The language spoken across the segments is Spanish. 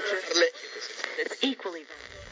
churches. It's equally valuable.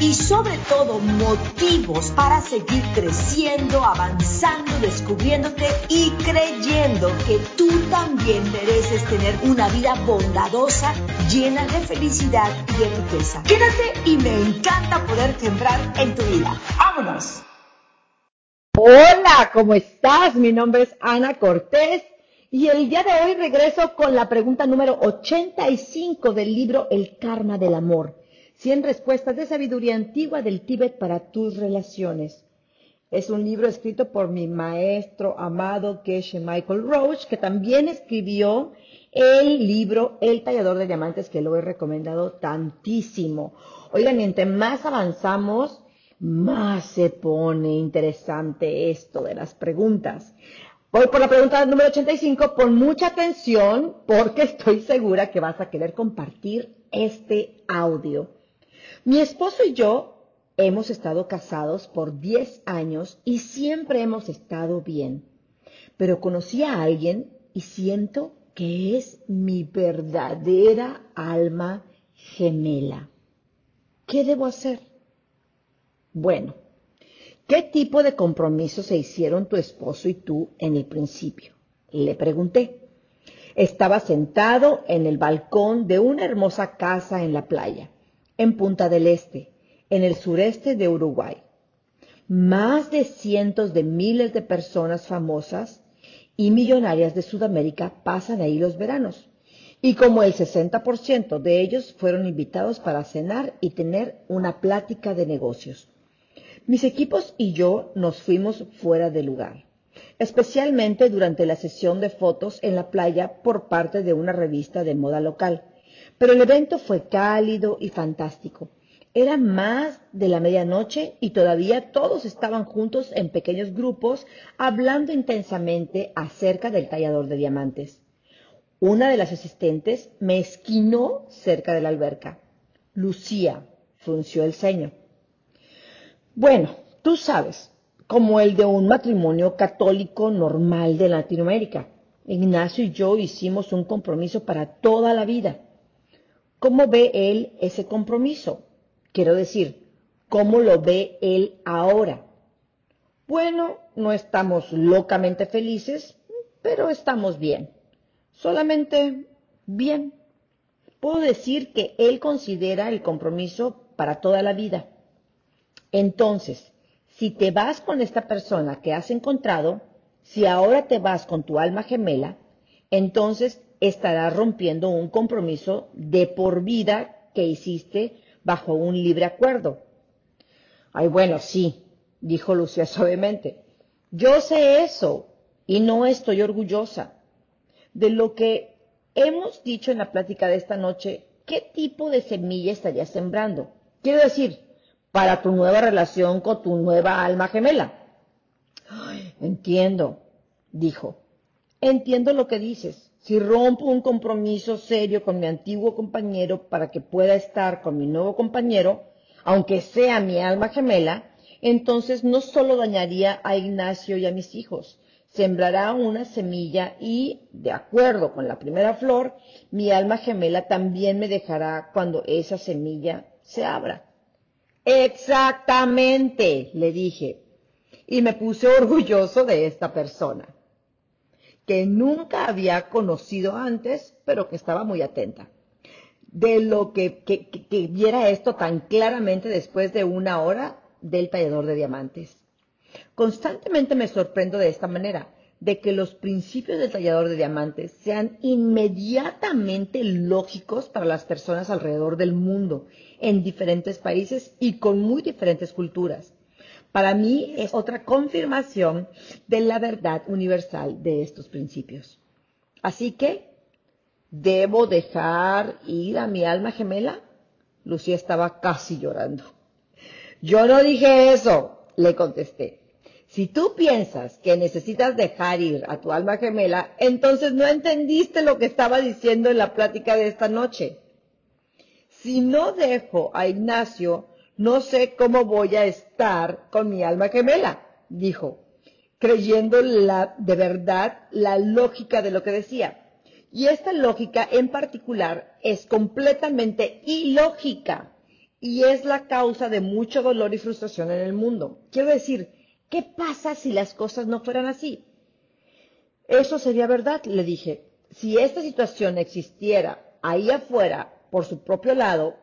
y sobre todo motivos para seguir creciendo, avanzando, descubriéndote y creyendo que tú también mereces tener una vida bondadosa, llena de felicidad y de riqueza. Quédate y me encanta poder sembrar en tu vida. ¡Vámonos! Hola, ¿cómo estás? Mi nombre es Ana Cortés y el día de hoy regreso con la pregunta número 85 del libro El Karma del Amor. 100 respuestas de sabiduría antigua del Tíbet para tus relaciones. Es un libro escrito por mi maestro amado Keshe Michael Roach, que también escribió el libro El tallador de diamantes, que lo he recomendado tantísimo. Oigan, mientras más avanzamos, más se pone interesante esto de las preguntas. Voy por la pregunta número 85, pon mucha atención porque estoy segura que vas a querer compartir este audio. Mi esposo y yo hemos estado casados por 10 años y siempre hemos estado bien. Pero conocí a alguien y siento que es mi verdadera alma gemela. ¿Qué debo hacer? Bueno, ¿qué tipo de compromiso se hicieron tu esposo y tú en el principio? Le pregunté. Estaba sentado en el balcón de una hermosa casa en la playa en Punta del Este, en el sureste de Uruguay. Más de cientos de miles de personas famosas y millonarias de Sudamérica pasan ahí los veranos. Y como el 60% de ellos fueron invitados para cenar y tener una plática de negocios. Mis equipos y yo nos fuimos fuera de lugar, especialmente durante la sesión de fotos en la playa por parte de una revista de moda local pero el evento fue cálido y fantástico. Era más de la medianoche y todavía todos estaban juntos en pequeños grupos hablando intensamente acerca del tallador de diamantes. Una de las asistentes me esquinó cerca de la alberca. Lucía frunció el ceño. Bueno, tú sabes, como el de un matrimonio católico normal de Latinoamérica. Ignacio y yo hicimos un compromiso para toda la vida. ¿Cómo ve él ese compromiso? Quiero decir, ¿cómo lo ve él ahora? Bueno, no estamos locamente felices, pero estamos bien. Solamente bien. Puedo decir que él considera el compromiso para toda la vida. Entonces, si te vas con esta persona que has encontrado, si ahora te vas con tu alma gemela, entonces estarás rompiendo un compromiso de por vida que hiciste bajo un libre acuerdo. Ay, bueno, sí, dijo Lucía suavemente. Yo sé eso y no estoy orgullosa. De lo que hemos dicho en la plática de esta noche, ¿qué tipo de semilla estarías sembrando? Quiero decir, para tu nueva relación con tu nueva alma gemela. entiendo, dijo. Entiendo lo que dices. Si rompo un compromiso serio con mi antiguo compañero para que pueda estar con mi nuevo compañero, aunque sea mi alma gemela, entonces no solo dañaría a Ignacio y a mis hijos, sembrará una semilla y, de acuerdo con la primera flor, mi alma gemela también me dejará cuando esa semilla se abra. Exactamente, le dije, y me puse orgulloso de esta persona que nunca había conocido antes, pero que estaba muy atenta. De lo que, que, viera esto tan claramente después de una hora del tallador de diamantes. Constantemente me sorprendo de esta manera, de que los principios del tallador de diamantes sean inmediatamente lógicos para las personas alrededor del mundo, en diferentes países y con muy diferentes culturas para mí es otra confirmación de la verdad universal de estos principios. Así que ¿Debo dejar ir a mi alma gemela? Lucía estaba casi llorando. Yo no dije eso, le contesté. Si tú piensas que necesitas dejar ir a tu alma gemela, entonces no entendiste lo que estaba diciendo en la plática de esta noche. Si no dejo a Ignacio, no sé cómo voy a estar con mi alma gemela, dijo, creyendo la, de verdad la lógica de lo que decía. Y esta lógica en particular es completamente ilógica y es la causa de mucho dolor y frustración en el mundo. Quiero decir, ¿qué pasa si las cosas no fueran así? Eso sería verdad, le dije. Si esta situación existiera ahí afuera por su propio lado,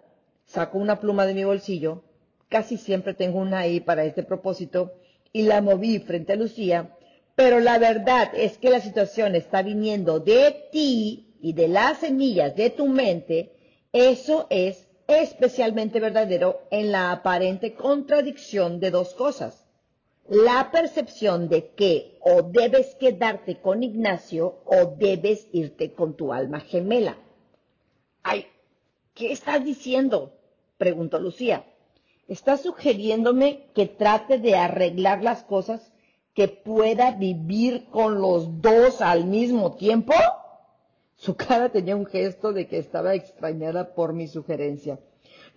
saco una pluma de mi bolsillo, casi siempre tengo una ahí para este propósito, y la moví frente a Lucía, pero la verdad es que la situación está viniendo de ti y de las semillas de tu mente, eso es especialmente verdadero en la aparente contradicción de dos cosas. La percepción de que o debes quedarte con Ignacio o debes irte con tu alma gemela. Ay, ¿qué estás diciendo? preguntó Lucía. ¿Estás sugiriéndome que trate de arreglar las cosas que pueda vivir con los dos al mismo tiempo? Su cara tenía un gesto de que estaba extrañada por mi sugerencia.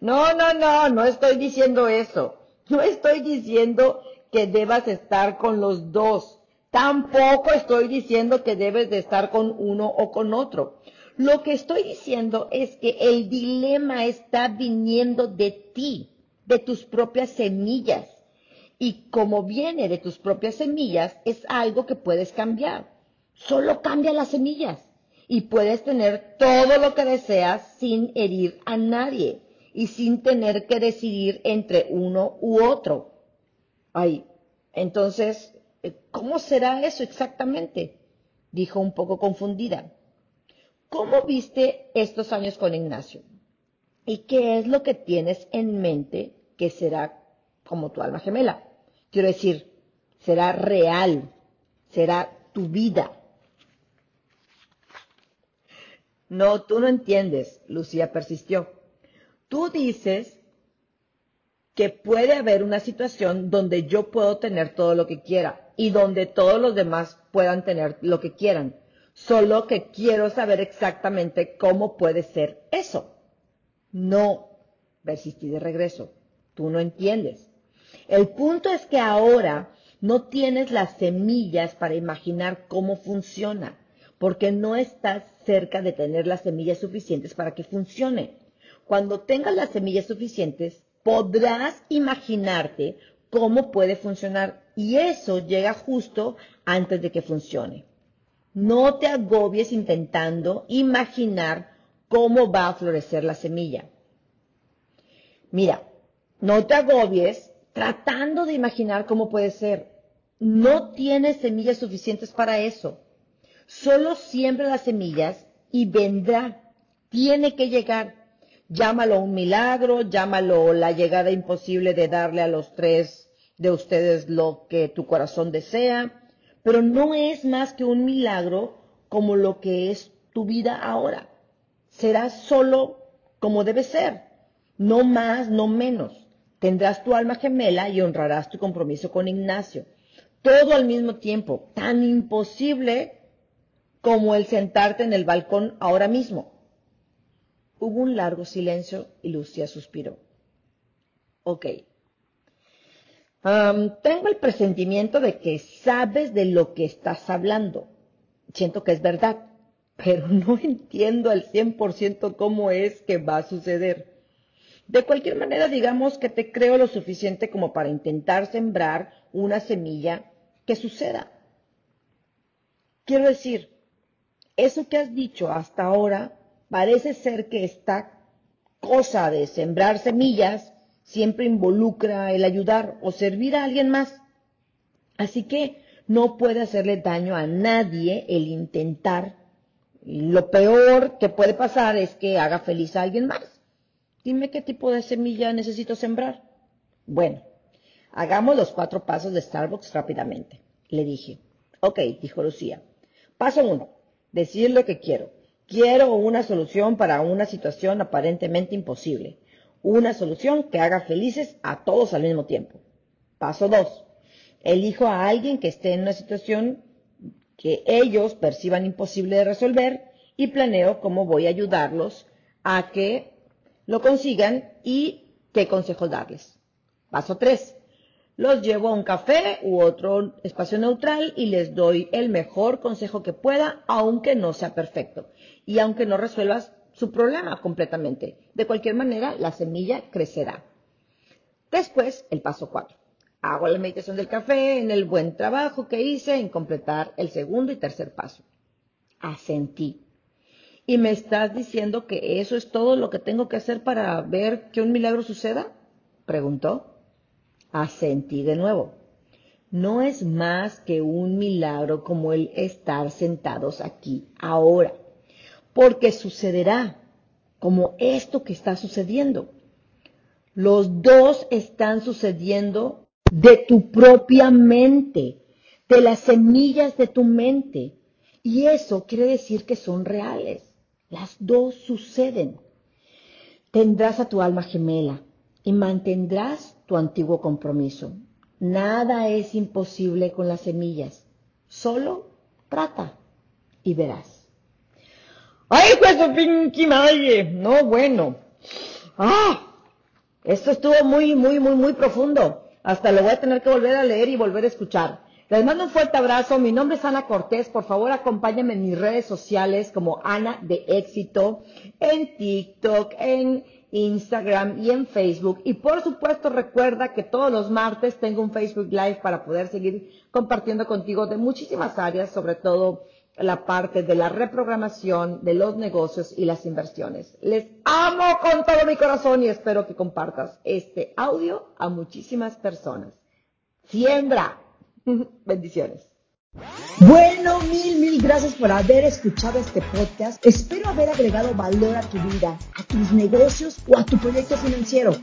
No, no, no, no estoy diciendo eso. No estoy diciendo que debas estar con los dos. Tampoco estoy diciendo que debes de estar con uno o con otro. Lo que estoy diciendo es que el dilema está viniendo de ti, de tus propias semillas. Y como viene de tus propias semillas, es algo que puedes cambiar. Solo cambia las semillas y puedes tener todo lo que deseas sin herir a nadie y sin tener que decidir entre uno u otro. Ay, entonces, ¿cómo será eso exactamente? Dijo un poco confundida. ¿Cómo viste estos años con Ignacio? ¿Y qué es lo que tienes en mente que será como tu alma gemela? Quiero decir, será real, será tu vida. No, tú no entiendes, Lucía persistió. Tú dices que puede haber una situación donde yo puedo tener todo lo que quiera y donde todos los demás puedan tener lo que quieran. Solo que quiero saber exactamente cómo puede ser eso. No, persistí de regreso. Tú no entiendes. El punto es que ahora no tienes las semillas para imaginar cómo funciona, porque no estás cerca de tener las semillas suficientes para que funcione. Cuando tengas las semillas suficientes, podrás imaginarte cómo puede funcionar y eso llega justo antes de que funcione. No te agobies intentando imaginar cómo va a florecer la semilla. Mira, no te agobies tratando de imaginar cómo puede ser. No tienes semillas suficientes para eso. Solo siembra las semillas y vendrá. Tiene que llegar. Llámalo un milagro, llámalo la llegada imposible de darle a los tres de ustedes lo que tu corazón desea, pero no es más que un milagro como lo que es tu vida ahora. Será solo como debe ser, no más, no menos. Tendrás tu alma gemela y honrarás tu compromiso con Ignacio. Todo al mismo tiempo, tan imposible como el sentarte en el balcón ahora mismo. Hubo un largo silencio y Lucia suspiró. Ok. tengo el presentimiento de que sabes de lo que estás hablando. Siento que es verdad, pero no entiendo al 100% cómo es que va a suceder. De cualquier manera, digamos que te creo lo suficiente como para intentar sembrar una semilla que suceda. Quiero decir, eso que has dicho hasta ahora parece ser que esta cosa de sembrar semillas siempre involucra el ayudar o servir a alguien más. Así que no puede hacerle daño a nadie el intentar. Lo peor que puede pasar es que haga feliz a alguien más. Dime qué tipo de semilla necesito sembrar. Bueno, hagamos los cuatro pasos de Starbucks rápidamente. Le dije. Ok, dijo Lucía. Paso uno, decir lo que quiero. Quiero una solución para una situación aparentemente imposible. Una solución que haga felices a todos al mismo tiempo. Paso 2. Elijo a alguien que esté en una situación que ellos perciban imposible de resolver y planeo cómo voy a ayudarlos a que lo consigan y qué consejos darles. Paso 3. Los llevo a un café u otro espacio neutral y les doy el mejor consejo que pueda, aunque no sea perfecto y aunque no resuelvas su problema completamente. De cualquier manera, la semilla crecerá. Después, el paso 4. Hago la meditación del café en el buen trabajo que hice en completar el segundo y tercer paso. Asentí. ¿Y me estás diciendo que eso es todo lo que tengo que hacer para ver que un milagro suceda? Preguntó. Asentí de nuevo. No es más que un milagro como el estar sentados aquí ahora, porque sucederá como esto que está sucediendo. Los dos están sucediendo de tu propia mente, de las semillas de tu mente. Y eso quiere decir que son reales. Las dos suceden. Tendrás a tu alma gemela y mantendrás tu antiguo compromiso. Nada es imposible con las semillas. Solo trata y verás. ¡Ay, pues pinky madre! No, bueno. ¡Ah! Esto estuvo muy, muy, muy, muy profundo. Hasta lo voy a tener que volver a leer y volver a escuchar. Les mando un fuerte abrazo. Mi nombre es Ana Cortés. Por favor, acompáñenme en mis redes sociales como Ana de Éxito, en TikTok, en Instagram y en Facebook. Y por supuesto, recuerda que todos los martes tengo un Facebook Live para poder seguir compartiendo contigo de muchísimas áreas, sobre todo la parte de la reprogramación de los negocios y las inversiones. Les amo con todo mi corazón y espero que compartas este audio a muchísimas personas. Siembra Bendiciones. Bueno, mil, mil gracias por haber escuchado este podcast. Espero haber agregado valor a tu vida, a tus negocios o a tu proyecto financiero.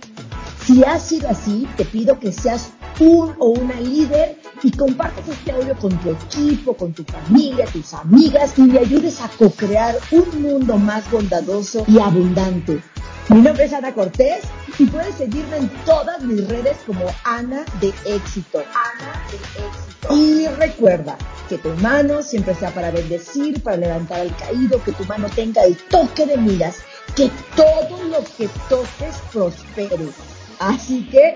Si ha sido así, te pido que seas un o una líder y compartas este audio con tu equipo, con tu familia, tus amigas y le ayudes a co-crear un mundo más bondadoso y abundante. Mi nombre es Ana Cortés y puedes seguirme en todas mis redes como Ana de Éxito. Ana de Éxito. Y recuerda que tu mano siempre sea para bendecir, para levantar al caído, que tu mano tenga el toque de miras, que todo lo que toques prospere. Así que